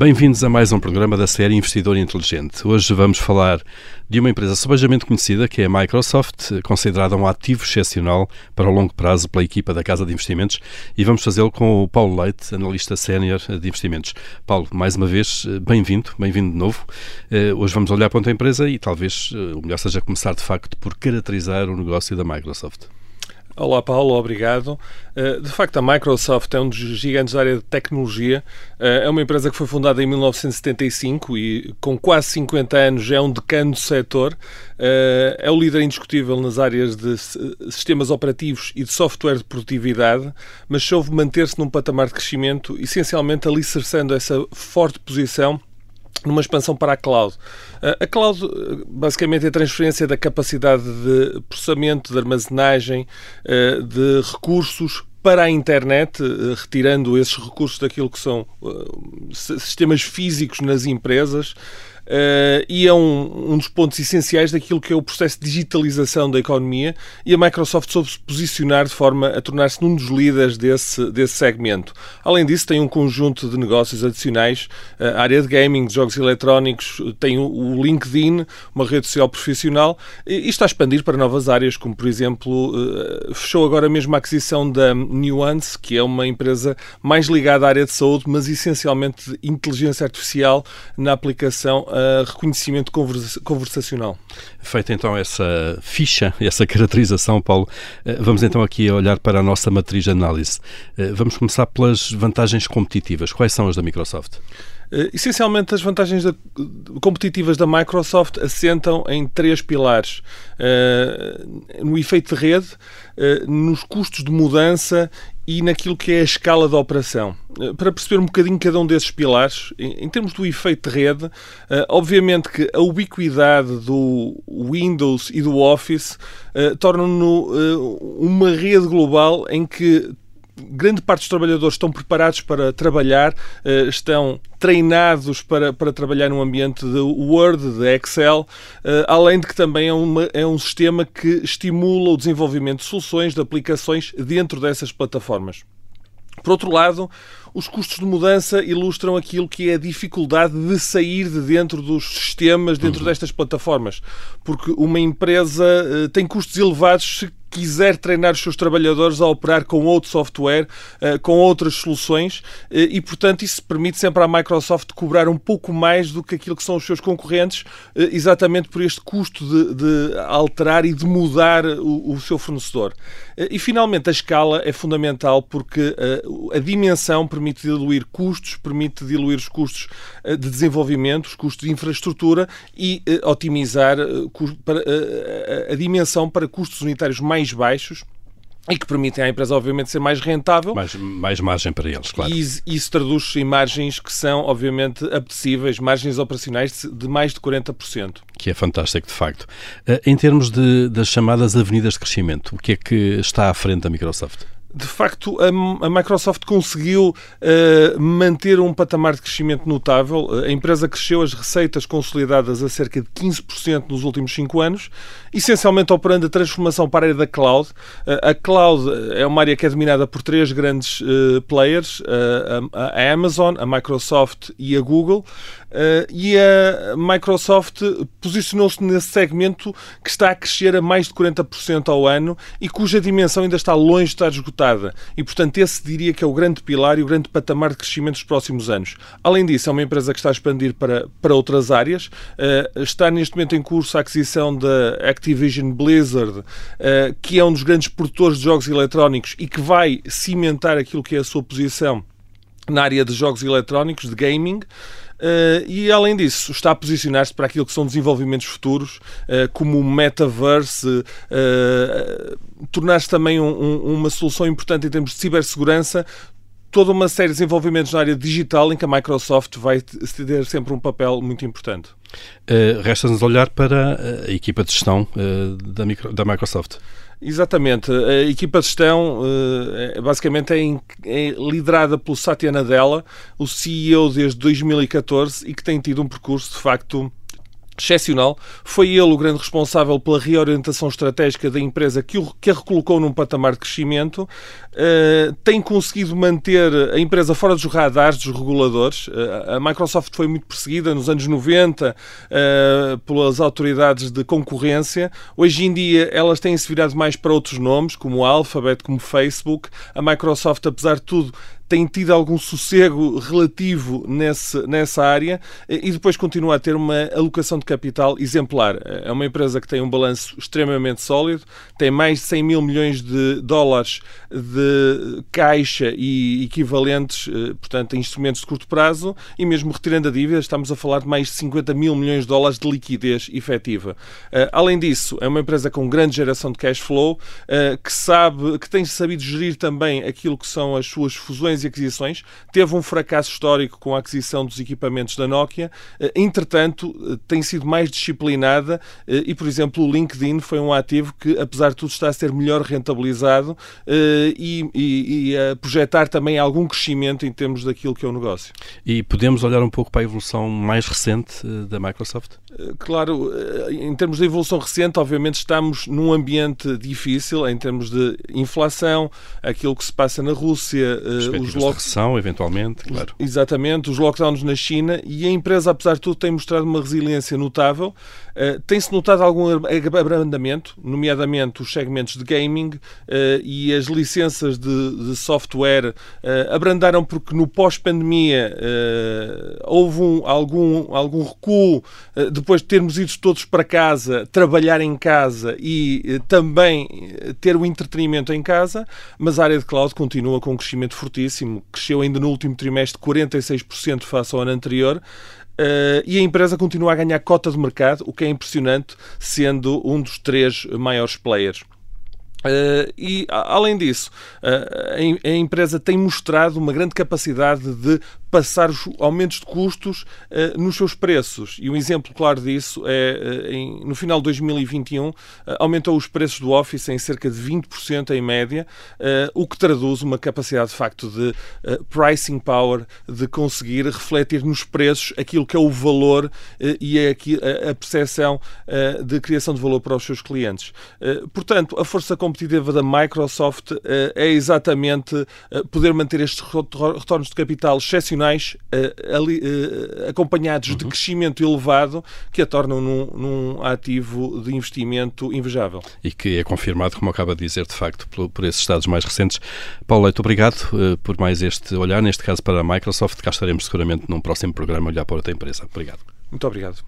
Bem-vindos a mais um programa da série Investidor Inteligente. Hoje vamos falar de uma empresa subejamente conhecida, que é a Microsoft, considerada um ativo excepcional para o longo prazo pela equipa da Casa de Investimentos, e vamos fazê-lo com o Paulo Leite, analista sénior de investimentos. Paulo, mais uma vez, bem-vindo, bem-vindo de novo. Eh, hoje vamos olhar para a empresa e talvez eh, o melhor seja começar, de facto, por caracterizar o negócio da Microsoft. Olá, Paulo, obrigado. Eh, de facto, a Microsoft é um dos gigantes da área de tecnologia. Eh, é uma empresa que foi fundada em 1975 e, com quase 50 anos, é um decano do setor. Eh, é o líder indiscutível nas áreas de sistemas operativos e de software de produtividade, mas soube manter-se num patamar de crescimento, essencialmente alicerçando essa forte posição numa expansão para a cloud. A cloud, basicamente, é a transferência da capacidade de processamento, de armazenagem, eh, de recursos para a internet, eh, retirando esses recursos daquilo que são eh, sistemas físicos nas empresas, Uh, e é um, um, dos pontos essenciais daquilo que é o processo de digitalização da economia e a Microsoft soube se posicionar de forma a tornar-se um dos líderes desse, desse segmento. Além disso, tem um conjunto de negócios adicionais, uh, a área de gaming, de jogos eletrónicos, tem o, o LinkedIn, uma rede social profissional, e, e, está a expandir para novas áreas, como por exemplo, uh, fechou agora mesmo a aquisição da Nuance, que é uma empresa mais ligada à área de saúde, mas essencialmente de inteligência artificial na aplicação reconhecimento conversacional. Feita então essa ficha, essa caracterização, Paulo, eh, vamos então aqui olhar para a nossa matriz de análise. Eh, vamos começar pelas vantagens competitivas. Quais são as da Microsoft? Uh, essencialmente, as vantagens da, competitivas da Microsoft assentam em três pilares: uh, no efeito de rede, uh, nos custos de mudança e naquilo que é a escala da operação. Para perceber um bocadinho cada um desses pilares, em, termos do efeito de rede, obviamente que a ubiquidade do Windows e do Office tornam-no uma rede global em que grande parte dos trabalhadores estão preparados para trabalhar, eh, estão treinados para, para trabalhar num ambiente de Word, de Excel, eh, além de que também é, uma, é um sistema que estimula o desenvolvimento de soluções, de aplicações dentro dessas plataformas. Por outro lado, os custos de mudança ilustram aquilo que é a dificuldade de sair de dentro dos sistemas, dentro uhum. destas plataformas. Porque uma empresa uh, tem custos elevados se quiser treinar os seus trabalhadores a operar com outro software, eh, com outras soluções, eh, e portanto isso permite sempre à Microsoft cobrar um pouco mais do que aquilo que são os seus concorrentes, eh, exatamente por este custo de, de alterar e de mudar o, o, seu fornecedor. E finalmente a escala é fundamental porque a dimensão permite diluir custos, permite diluir os custos de desenvolvimento, os custos de infraestrutura e otimizar a dimensão para custos unitários mais mais baixos e que permitem à empresa, obviamente, ser mais rentável. Mais, mais margem para eles, claro. E isso traduz-se em margens que são, obviamente, apetecíveis, margens operacionais de mais de 40%. Que é fantástico, de facto. Eh, em termos de, das chamadas avenidas de crescimento, o que é que está à frente da Microsoft? De facto, a, Microsoft conseguiu uh, manter um patamar de crescimento notável. A empresa cresceu as receitas consolidadas a cerca de 15% nos últimos 5 anos, essencialmente operando a transformação para a área da cloud. Uh, a cloud é uma área que é dominada por três grandes players, a, Amazon, a Microsoft e a Google. E a Microsoft posicionou-se nesse segmento que está a crescer a mais de 40% ao ano e cuja dimensão ainda está longe de estar esgotada e, portanto, esse diria que é o grande pilar e o grande patamar de crescimento dos próximos anos. Além disso, é uma empresa que está a expandir para, para outras áreas. Uh, está neste momento em curso a aquisição da Activision Blizzard, uh, que é um dos grandes produtores de jogos eletrónicos e que vai cimentar aquilo que é a sua posição na área de jogos eletrónicos, de gaming. Uh, e além disso, está a posicionar-se para aquilo que são desenvolvimentos futuros, uh, como o metaverse, uh, tornar-se também um, um, uma solução importante em termos de cibersegurança, toda uma série de desenvolvimentos na área digital em que a Microsoft vai ter sempre um papel muito importante. Resta-nos olhar para a equipa de gestão da, micro, da Microsoft. Exatamente. A equipa de gestão uh, basicamente é, é, liderada pelo Satya Nadella, o CEO desde 2014 e que tem tido um percurso de facto excepcional. Foi ele o grande responsável pela reorientação estratégica da empresa que, o, que a recolocou num patamar de crescimento. Uh, tem conseguido manter a empresa fora dos radares dos reguladores. Uh, a Microsoft foi muito perseguida nos anos 90 uh, eh, pelas autoridades de concorrência. Hoje em dia elas têm-se virado mais para outros nomes, como o Alphabet, como o Facebook. A Microsoft, apesar de tudo, tem tido algum sossego relativo nesse, nessa área e depois continua a ter uma alocação de capital exemplar. É uma empresa que tem um balanço extremamente sólido, tem mais de 100 mil milhões de dólares de caixa e equivalentes, eh, portanto, instrumentos de curto prazo e mesmo retirando a dívida, estamos a falar de mais de 50 mil milhões de dólares de liquidez efetiva. Eh, além disso, é uma empresa com grande geração de cash flow, eh, que sabe, que tem sabido gerir também aquilo que são as suas fusões e aquisições, teve um fracasso histórico com a aquisição dos equipamentos da Nokia, eh, entretanto, eh, tem sido mais disciplinada eh, e, por exemplo, o LinkedIn foi um ativo que, apesar de tudo, está a ser melhor rentabilizado e, e, e a projetar também algum crescimento em termos daquilo que é o negócio. E podemos olhar um pouco para a evolução mais recente da Microsoft? Claro, em termos de evolução recente, obviamente estamos num ambiente difícil em termos de inflação, aquilo que se passa na Rússia, os os lock... recessão, eventualmente, claro. Exatamente, os lockdowns na China e a empresa, apesar de tudo, tem mostrado uma resiliência notável. Uh, Tem-se notado algum abrandamento, nomeadamente os segmentos de gaming uh, e as licenças de, de software uh, abrandaram porque no pós-pandemia houve um, algum, algum recuo depois de termos ido todos para casa, trabalhar em casa e também ter o entretenimento em casa, mas a área de cloud continua com um crescimento fortíssimo máximo, cresceu ainda no último trimestre 46% face ao ano anterior. Uh, e a empresa continua a ganhar cota de mercado, o que é impressionante, sendo um dos três maiores players. Uh, e, além disso, uh, a, a, empresa tem mostrado uma grande capacidade de passar os aumentos de custos uh, nos seus preços. E um exemplo claro disso é, uh, em, no final de 2021, uh, aumentou os preços do Office em cerca de 20% em média, o que traduz uma capacidade de facto de pricing power, de conseguir refletir nos preços aquilo que é o valor e é a, a percepção de criação de valor para os seus clientes. portanto, a força competitiva da Microsoft é exatamente poder manter estes retornos de capital excepcionais nacionais uh, ali, uh, acompanhados uhum. de crescimento elevado que a tornam num, num, ativo de investimento invejável. E que é confirmado, como acaba de dizer, de facto, por, por esses estados mais recentes. Paulo Leite, obrigado uh, por mais este olhar, neste caso para a Microsoft. Cá estaremos seguramente num próximo programa a olhar para outra empresa. Obrigado. Muito obrigado.